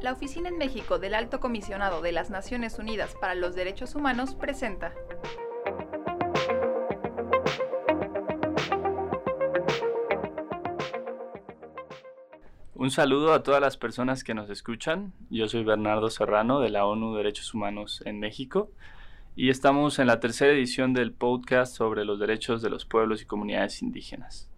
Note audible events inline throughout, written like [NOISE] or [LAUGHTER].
La Oficina en México del Alto Comisionado de las Naciones Unidas para los Derechos Humanos presenta Un saludo a todas las personas que nos escuchan. Yo soy Bernardo Serrano de la ONU Derechos Humanos en México y estamos en la tercera edición del podcast sobre los derechos de los pueblos y comunidades indígenas.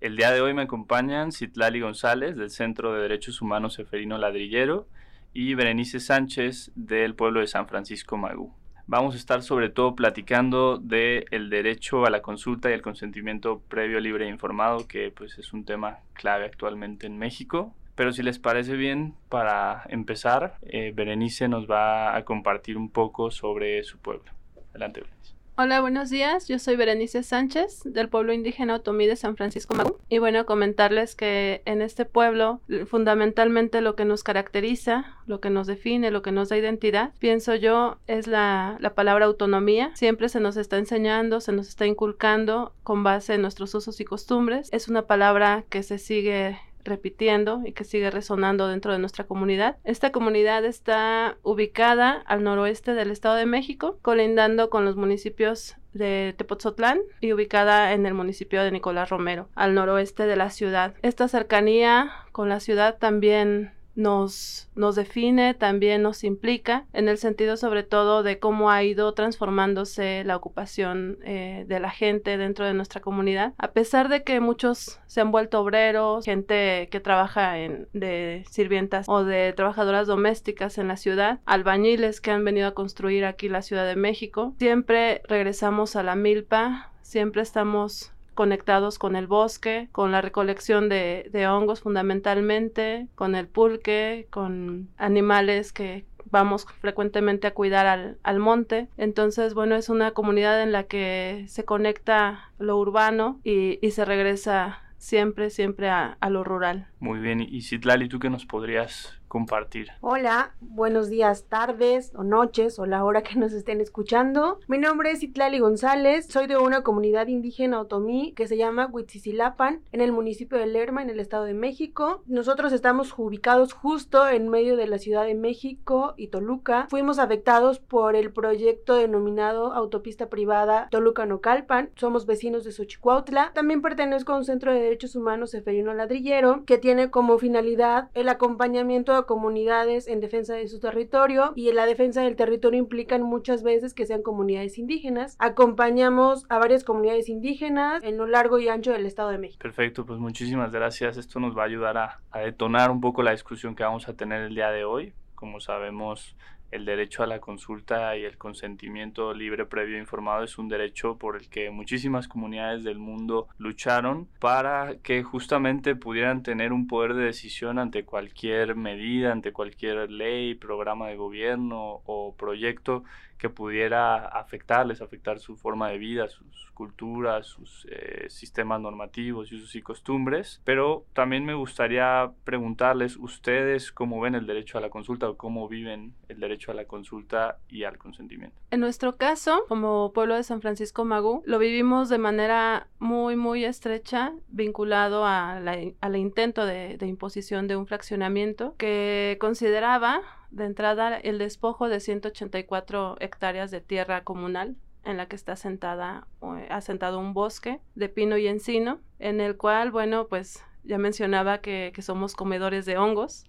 El día de hoy me acompañan Citlali González del Centro de Derechos Humanos Eferino Ladrillero y Berenice Sánchez del pueblo de San Francisco Magú. Vamos a estar sobre todo platicando del el derecho a la consulta y el consentimiento previo, libre e informado, que pues es un tema clave actualmente en México. Pero si les parece bien, para empezar, eh, Berenice nos va a compartir un poco sobre su pueblo. Adelante, Berenice. Hola, buenos días. Yo soy Berenice Sánchez del pueblo indígena Otomí de San Francisco Magú. Y bueno, comentarles que en este pueblo fundamentalmente lo que nos caracteriza, lo que nos define, lo que nos da identidad, pienso yo, es la, la palabra autonomía. Siempre se nos está enseñando, se nos está inculcando con base en nuestros usos y costumbres. Es una palabra que se sigue repitiendo y que sigue resonando dentro de nuestra comunidad. Esta comunidad está ubicada al noroeste del Estado de México, colindando con los municipios de Tepoztlán y ubicada en el municipio de Nicolás Romero, al noroeste de la ciudad. Esta cercanía con la ciudad también nos, nos define, también nos implica, en el sentido sobre todo de cómo ha ido transformándose la ocupación eh, de la gente dentro de nuestra comunidad. A pesar de que muchos se han vuelto obreros, gente que trabaja en, de sirvientas o de trabajadoras domésticas en la ciudad, albañiles que han venido a construir aquí la Ciudad de México, siempre regresamos a la milpa, siempre estamos conectados con el bosque, con la recolección de, hongos fundamentalmente, con el pulque, con animales que vamos frecuentemente a cuidar al, al, monte. Entonces, bueno, es una comunidad en la que se conecta lo urbano y, y se regresa siempre, siempre a, a, lo rural. Muy bien, y Citlali, ¿tú qué nos podrías compartir. Hola, buenos días, tardes o noches o la hora que nos estén escuchando. Mi nombre es Itlali González, soy de una comunidad indígena otomí que se llama Huitzisilapan en el municipio de Lerma en el estado de México. Nosotros estamos ubicados justo en medio de la ciudad de México y Toluca. Fuimos afectados por el proyecto denominado autopista privada Toluca-Nocalpan. Somos vecinos de Xochicuautla. También pertenezco a un centro de derechos humanos Eferino Ladrillero que tiene como finalidad el acompañamiento a comunidades en defensa de su territorio y en la defensa del territorio implican muchas veces que sean comunidades indígenas. Acompañamos a varias comunidades indígenas en lo largo y ancho del Estado de México. Perfecto, pues muchísimas gracias. Esto nos va a ayudar a detonar un poco la discusión que vamos a tener el día de hoy. Como sabemos, el derecho a la consulta y el consentimiento libre, previo e informado es un derecho por el que muchísimas comunidades del mundo lucharon para que justamente pudieran tener un poder de decisión ante cualquier medida, ante cualquier ley, programa de gobierno o proyecto que pudiera afectarles, afectar su forma de vida, sus culturas, sus eh, sistemas normativos y sus costumbres. Pero también me gustaría preguntarles, ¿ustedes cómo ven el derecho a la consulta o cómo viven el derecho a la consulta y al consentimiento? En nuestro caso, como pueblo de San Francisco Magú, lo vivimos de manera muy, muy estrecha, vinculado al intento de, de imposición de un fraccionamiento que consideraba de entrada el despojo de 184 hectáreas de tierra comunal en la que está sentada, asentado un bosque de pino y encino, en el cual, bueno, pues ya mencionaba que, somos comedores de hongos,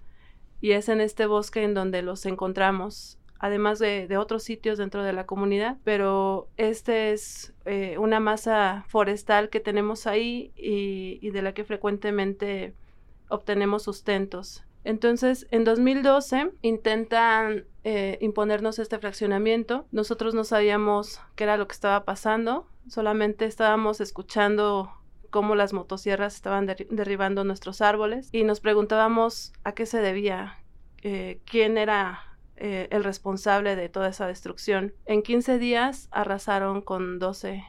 y es en este bosque en donde los encontramos, además de, otros sitios dentro de la comunidad, pero este es eh, una masa forestal que tenemos ahí y de la que frecuentemente obtenemos sustentos. Entonces, en 2012 intentan eh, imponernos este fraccionamiento. Nosotros no sabíamos qué era lo que estaba pasando, solamente estábamos escuchando cómo las motosierras estaban derribando nuestros árboles y nos preguntábamos a qué se debía, eh, quién era eh, el responsable de toda esa destrucción. En 15 días arrasaron con 12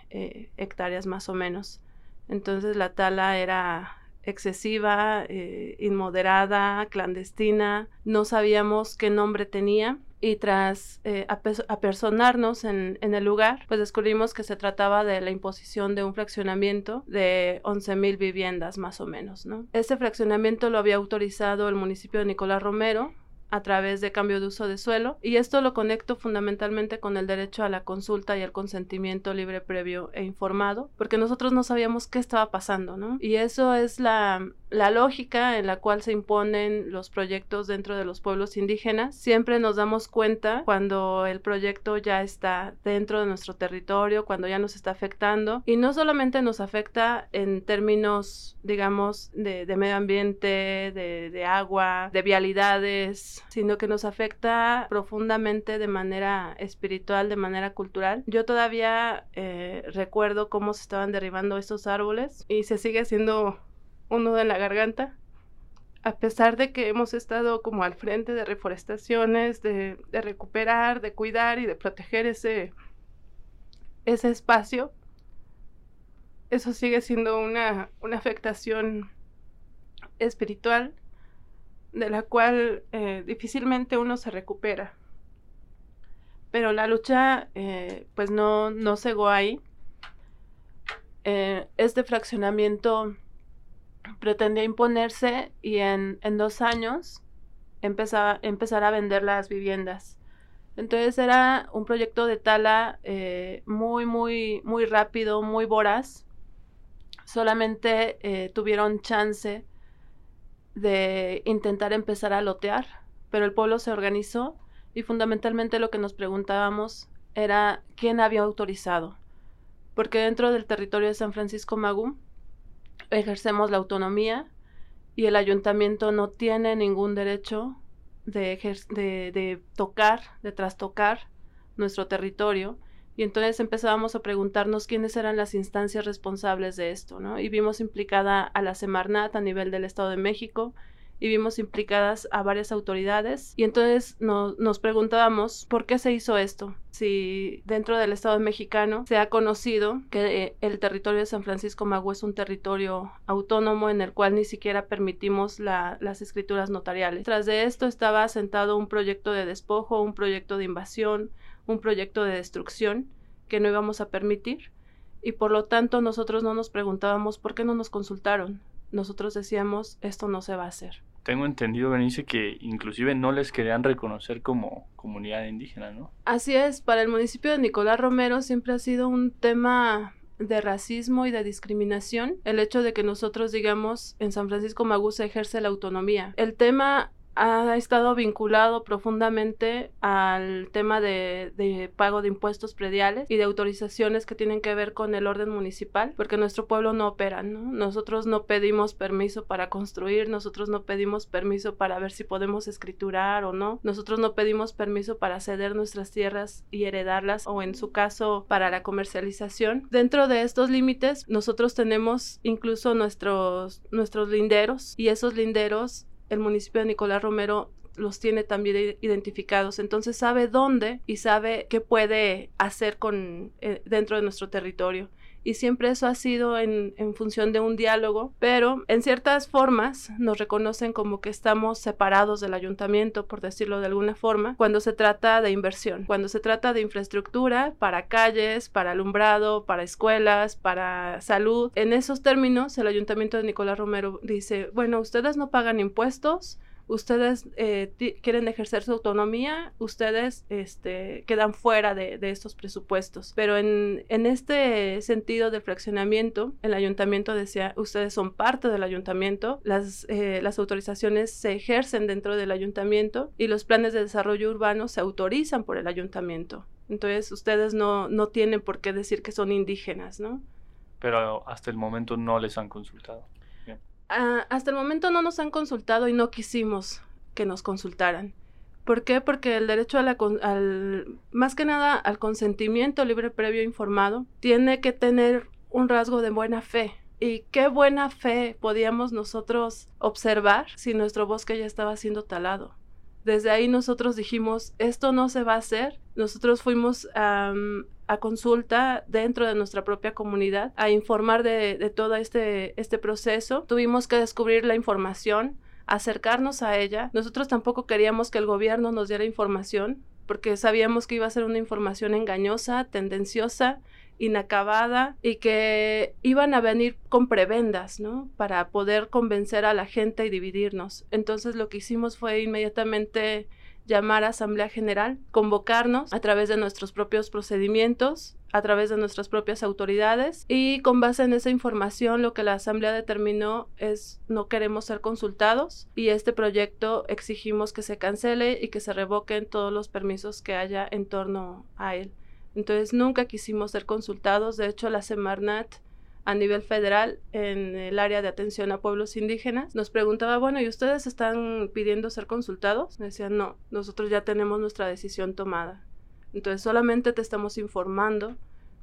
hectáreas más o menos. Entonces la tala era excesiva, eh, inmoderada, clandestina, no sabíamos qué nombre tenía y tras eh, apersonarnos en, en, el lugar, pues descubrimos que se trataba de la imposición de un fraccionamiento de 11.000 viviendas más o menos, ¿no? Este fraccionamiento lo había autorizado el municipio de Nicolás Romero a través de cambio de uso de suelo y esto lo conecto fundamentalmente con el derecho a la consulta y al consentimiento libre previo e informado porque nosotros no sabíamos qué estaba pasando, ¿no? Y eso es la, la lógica en la cual se imponen los proyectos dentro de los pueblos indígenas. Siempre nos damos cuenta cuando el proyecto ya está dentro de nuestro territorio, cuando ya nos está afectando y no solamente nos afecta en términos, digamos, de, medio ambiente, de, de agua, de vialidades, sino que nos afecta profundamente de manera espiritual, de manera cultural. Yo todavía eh, recuerdo cómo se estaban derribando estos árboles y se sigue haciendo un nudo en la garganta. A pesar de que hemos estado como al frente de reforestaciones, de, recuperar, de cuidar y de proteger ese, ese espacio, eso sigue siendo una, una afectación espiritual de la cual eh, difícilmente uno se recupera. Pero la lucha eh, pues no, no cegó ahí. Eh, este fraccionamiento pretendía imponerse y en, dos años empezar, empezar a vender las viviendas. Entonces era un proyecto de tala muy, muy, muy rápido, muy voraz. Solamente tuvieron chance de intentar empezar a lotear, pero el pueblo se organizó y fundamentalmente lo que nos preguntábamos era quién había autorizado, porque dentro del territorio de San Francisco Magú ejercemos la autonomía y el ayuntamiento no tiene ningún derecho de, de, tocar, de trastocar nuestro territorio y entonces empezábamos a preguntarnos quiénes eran las instancias responsables de esto, ¿no? Y vimos implicada a la Semarnat a nivel del Estado de México, y vimos implicadas a varias autoridades y entonces nos preguntábamos por qué se hizo esto. Si dentro del Estado mexicano se ha conocido que eh, el territorio de San Francisco Magú es un territorio autónomo en el cual ni siquiera permitimos las escrituras notariales. Tras de esto estaba asentado un proyecto de despojo, un proyecto de invasión, un proyecto de destrucción que no íbamos a permitir y por lo tanto nosotros no nos preguntábamos por qué no nos consultaron. Nosotros decíamos esto no se va a hacer. Tengo entendido, Benice, que inclusive no les querían reconocer como comunidad indígena, ¿no? Así es, para el municipio de Nicolás Romero siempre ha sido un tema de racismo y de discriminación el hecho de que nosotros digamos en San Francisco Magú se ejerce la autonomía. El tema ha estado vinculado profundamente al tema de, pago de impuestos prediales y de autorizaciones que tienen que ver con el orden municipal, porque nuestro pueblo no opera, ¿no? Nosotros no pedimos permiso para construir, nosotros no pedimos permiso para ver si podemos escriturar o no, nosotros no pedimos permiso para ceder nuestras tierras y heredarlas o en su caso para la comercialización. Dentro de estos límites, nosotros tenemos incluso nuestros, nuestros linderos y esos linderos el municipio de Nicolás Romero los tiene también identificados, entonces sabe dónde y sabe qué puede hacer con eh, dentro de nuestro territorio y siempre eso ha sido en, función de un diálogo, pero en ciertas formas nos reconocen como que estamos separados del ayuntamiento, por decirlo de alguna forma, cuando se trata de inversión, cuando se trata de infraestructura para calles, para alumbrado, para escuelas, para salud. En esos términos, el ayuntamiento de Nicolás Romero dice, bueno, ustedes no pagan impuestos, ustedes eh, quieren ejercer su autonomía, ustedes este, quedan fuera de, estos presupuestos. Pero en, este sentido del fraccionamiento, el ayuntamiento decía, ustedes son parte del ayuntamiento, las, eh, las autorizaciones se ejercen dentro del ayuntamiento y los planes de desarrollo urbano se autorizan por el ayuntamiento. Entonces, ustedes no, no tienen por qué decir que son indígenas, ¿no? Pero hasta el momento no les han consultado. Ah, hasta el momento no nos han consultado y no quisimos que nos consultaran. ¿Por qué? Porque el derecho a la, al, más que nada al consentimiento libre previo informado tiene que tener un rasgo de buena fe. ¿Y qué buena fe podíamos nosotros observar si nuestro bosque ya estaba siendo talado? Desde ahí nosotros dijimos, esto no se va a hacer. Nosotros fuimos a consulta dentro de nuestra propia comunidad, a informar de, de todo este, este proceso. Tuvimos que descubrir la información, acercarnos a ella. Nosotros tampoco queríamos que el gobierno nos diera información porque sabíamos que iba a ser una información engañosa, tendenciosa, inacabada y que iban a venir con prebendas, ¿no? Para poder convencer a la gente y dividirnos. Entonces lo que hicimos fue inmediatamente llamar a Asamblea General, convocarnos a través de nuestros propios procedimientos, a través de nuestras propias autoridades y con base en esa información lo que la Asamblea determinó es no queremos ser consultados y este proyecto exigimos que se cancele y que se revoquen todos los permisos que haya en torno a él. Entonces nunca quisimos ser consultados, de hecho la Semarnat a nivel federal en el área de atención a pueblos indígenas, nos preguntaba, bueno, ¿y ustedes están pidiendo ser consultados? Decían, no, nosotros ya tenemos nuestra decisión tomada. Entonces solamente te estamos informando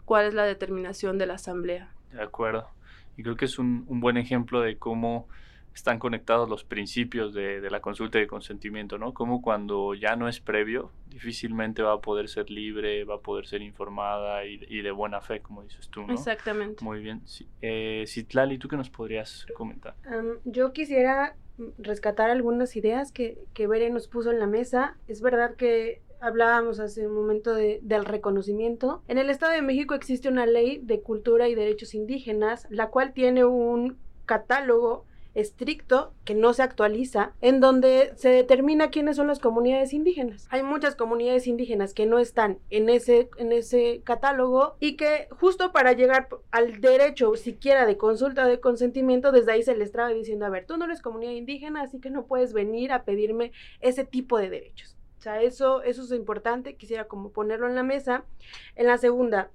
cuál es la determinación de la asamblea. De acuerdo. Y creo que es un, un buen ejemplo de cómo están conectados los principios de, de, la consulta y de consentimiento, ¿no? Como cuando ya no es previo, difícilmente va a poder ser libre, va a poder ser informada y, y de buena fe, como dices tú, ¿no? Exactamente. Muy bien. Sí. Eh, Citlali, ¿tú qué nos podrías comentar? Um, yo quisiera rescatar algunas ideas que, que Bere nos puso en la mesa. Es verdad que hablábamos hace un momento de, del reconocimiento. En el Estado de México existe una ley de cultura y derechos indígenas, la cual tiene un catálogo estricto que no se actualiza, en donde se determina quiénes son las comunidades indígenas. Hay muchas comunidades indígenas que no están en ese, en ese catálogo y que justo para llegar al derecho siquiera de consulta de consentimiento, desde ahí se les traba diciendo, a ver, tú no eres comunidad indígena, así que no puedes venir a pedirme ese tipo de derechos. O sea, eso, eso es importante, quisiera como ponerlo en la mesa. En la segunda,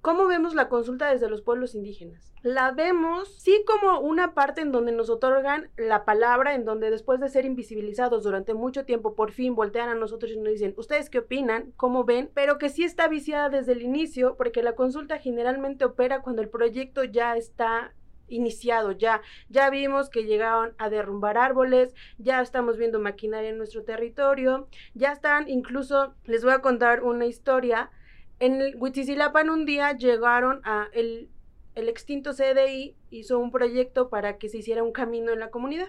¿Cómo vemos la consulta desde los pueblos indígenas? La vemos sí como una parte en donde nos otorgan la palabra, en donde después de ser invisibilizados durante mucho tiempo, por fin voltean a nosotros y nos dicen, ¿ustedes qué opinan? ¿Cómo ven? Pero que sí está viciada desde el inicio, porque la consulta generalmente opera cuando el proyecto ya está iniciado ya. Ya vimos que llegaron a derrumbar árboles, ya estamos viendo maquinaria en nuestro territorio, ya están, incluso les voy a contar una historia en el Huitzilapan un día llegaron a el, el extinto CDI hizo un proyecto para que se hiciera un camino en la comunidad.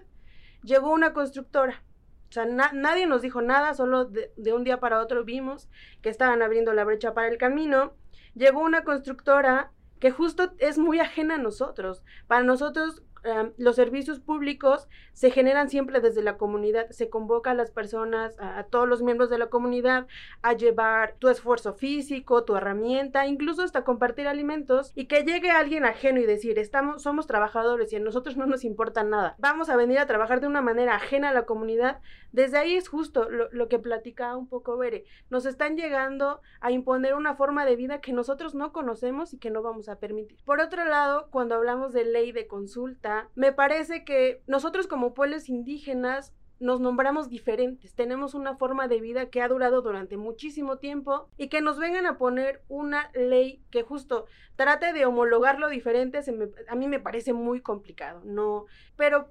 Llegó una constructora. O sea, na nadie nos dijo nada, solo de, de, un día para otro vimos que estaban abriendo la brecha para el camino. Llegó una constructora que justo es muy ajena a nosotros. Para nosotros, Um, los servicios públicos se generan siempre desde la comunidad, se convoca a las personas, a, a, todos los miembros de la comunidad a llevar tu esfuerzo físico, tu herramienta, incluso hasta compartir alimentos y que llegue alguien ajeno y decir, estamos, somos trabajadores y a nosotros no nos importa nada, vamos a venir a trabajar de una manera ajena a la comunidad, desde ahí es justo lo, lo que platicaba un poco Bere, nos están llegando a imponer una forma de vida que nosotros no conocemos y que no vamos a permitir. Por otro lado, cuando hablamos de ley de consulta, me parece que nosotros como pueblos indígenas nos nombramos diferentes, tenemos una forma de vida que ha durado durante muchísimo tiempo y que nos vengan a poner una ley que justo trate de homologarlo diferente, se me, a mí me parece muy complicado, no, pero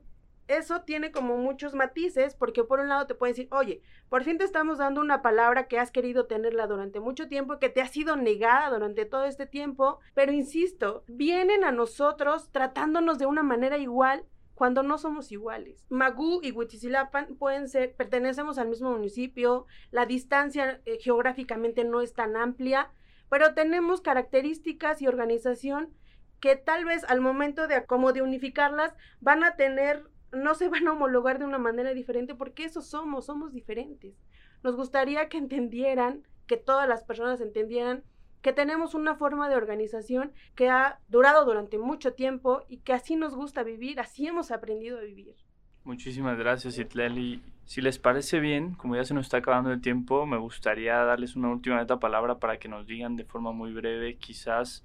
eso tiene como muchos matices, porque por un lado te pueden decir, oye, por fin te estamos dando una palabra que has querido tenerla durante mucho tiempo que te ha sido negada durante todo este tiempo, pero insisto, vienen a nosotros tratándonos de una manera igual cuando no somos iguales. Magú y Huitzilapan pueden ser, pertenecemos al mismo municipio, la distancia eh, geográficamente no es tan amplia, pero tenemos características y organización que tal vez al momento de como de unificarlas van a tener no se van a homologar de una manera diferente porque eso somos, somos diferentes. Nos gustaría que entendieran, que todas las personas entendieran que tenemos una forma de organización que ha durado durante mucho tiempo y que así nos gusta vivir, así hemos aprendido a vivir. Muchísimas gracias, Itleli. Si les parece bien, como ya se nos está acabando el tiempo, me gustaría darles una última palabra para que nos digan de forma muy breve, quizás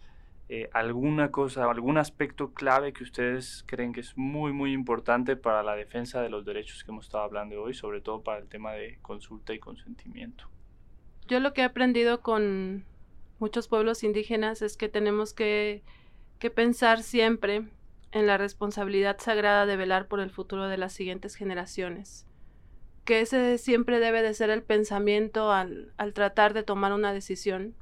eh, alguna cosa, algún aspecto clave que ustedes creen que es muy, muy importante para la defensa de los derechos que hemos estado hablando hoy, sobre todo para el tema de consulta y consentimiento. Yo lo que he aprendido con muchos pueblos indígenas es que tenemos que, que pensar siempre en la responsabilidad sagrada de velar por el futuro de las siguientes generaciones que ese siempre debe de ser el pensamiento al, al tratar de tomar una decisión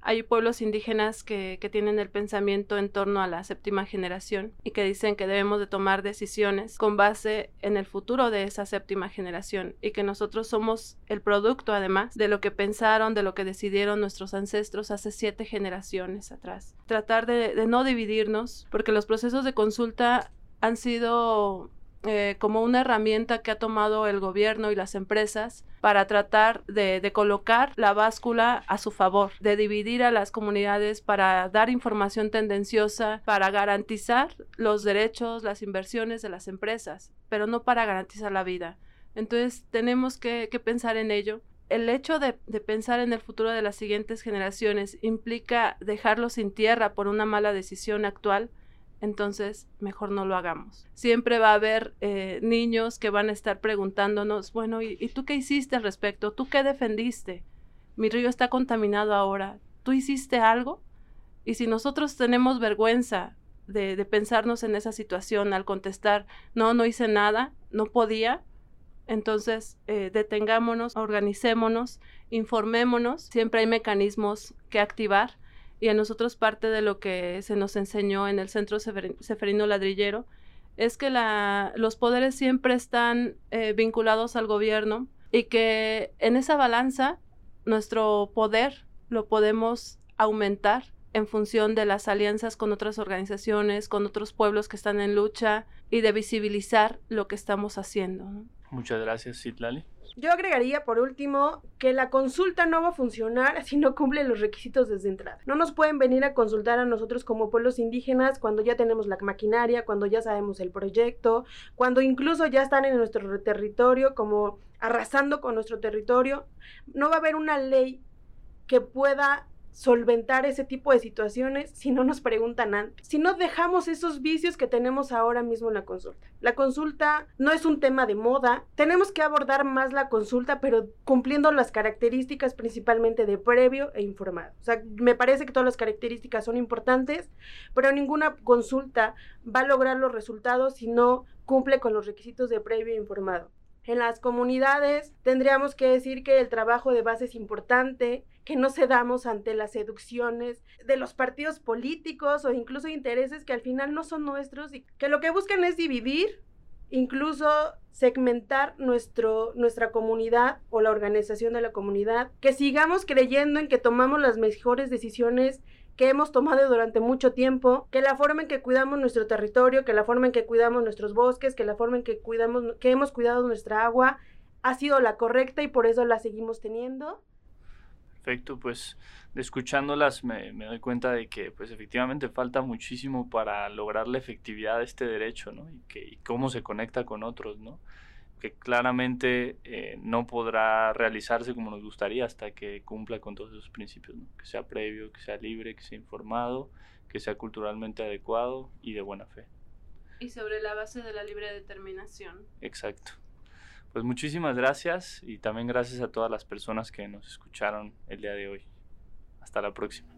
Hay pueblos indígenas que, que, tienen el pensamiento en torno a la séptima generación y que dicen que debemos de tomar decisiones con base en el futuro de esa séptima generación y que nosotros somos el producto además de lo que pensaron, de lo que decidieron nuestros ancestros hace siete generaciones atrás. Tratar de, de no dividirnos porque los procesos de consulta han sido eh, como una herramienta que ha tomado el gobierno y las empresas para tratar de, colocar la báscula a su favor, de dividir a las comunidades para dar información tendenciosa, para garantizar los derechos, las inversiones de las empresas, pero no para garantizar la vida. Entonces tenemos que, que pensar en ello. El hecho de, de pensar en el futuro de las siguientes generaciones implica dejarlos sin tierra por una mala decisión actual entonces mejor no lo hagamos. Siempre va a haber eh, niños que van a estar preguntándonos, bueno, ¿y, ¿y, tú qué hiciste al respecto? ¿Tú qué defendiste? Mi río está contaminado ahora. ¿Tú hiciste algo? Y si nosotros tenemos vergüenza de, de pensarnos en esa situación al contestar, no, no hice nada, no podía, entonces eh, detengámonos, organicémonos, informémonos, siempre hay mecanismos que activar y a nosotros parte de lo que se nos enseñó en el Centro Seferino Ladrillero es que los poderes siempre están eh, vinculados al gobierno y que en esa balanza nuestro poder lo podemos aumentar en función de las alianzas con otras organizaciones, con otros pueblos que están en lucha y de visibilizar lo que estamos haciendo. Muchas gracias, Citlali. Yo agregaría por último que la consulta no va a funcionar [LAUGHS] si no cumple los requisitos desde entrada. No nos pueden venir a consultar a nosotros como pueblos indígenas cuando ya tenemos la maquinaria, cuando ya sabemos el proyecto, cuando incluso ya están en nuestro territorio como arrasando con nuestro territorio. No va a haber una ley que pueda solventar ese tipo de situaciones si no nos preguntan antes, si no dejamos esos vicios que tenemos ahora mismo en la consulta. La consulta no es un tema de moda, tenemos que abordar más la consulta, pero cumpliendo las características principalmente de previo e informado. O sea, me parece que todas las características son importantes, pero ninguna consulta va a lograr los resultados si no cumple con los requisitos de previo e informado. En las comunidades tendríamos que decir que el trabajo de base es importante, que no cedamos ante las seducciones de los partidos políticos o incluso intereses que al final no son nuestros y que lo que buscan es dividir, incluso segmentar nuestro, nuestra comunidad o la organización de la comunidad, que sigamos creyendo en que tomamos las mejores decisiones que hemos tomado durante mucho tiempo, que la forma en que cuidamos nuestro territorio, que la forma en que cuidamos nuestros bosques, que la forma en que cuidamos, que hemos cuidado nuestra agua, ha sido la correcta y por eso la seguimos teniendo perfecto, pues escuchándolas me, me, doy cuenta de que pues efectivamente falta muchísimo para lograr la efectividad de este derecho, ¿no? Y, que, cómo se conecta con otros, ¿no? Que claramente eh, no podrá realizarse como nos gustaría hasta que cumpla con todos esos principios, ¿no? Que sea previo, que sea libre, que sea informado, que sea culturalmente adecuado y de buena fe. Y sobre la base de la libre determinación. Exacto. Pues muchísimas gracias y también gracias a todas las personas que nos escucharon el día de hoy. Hasta la próxima.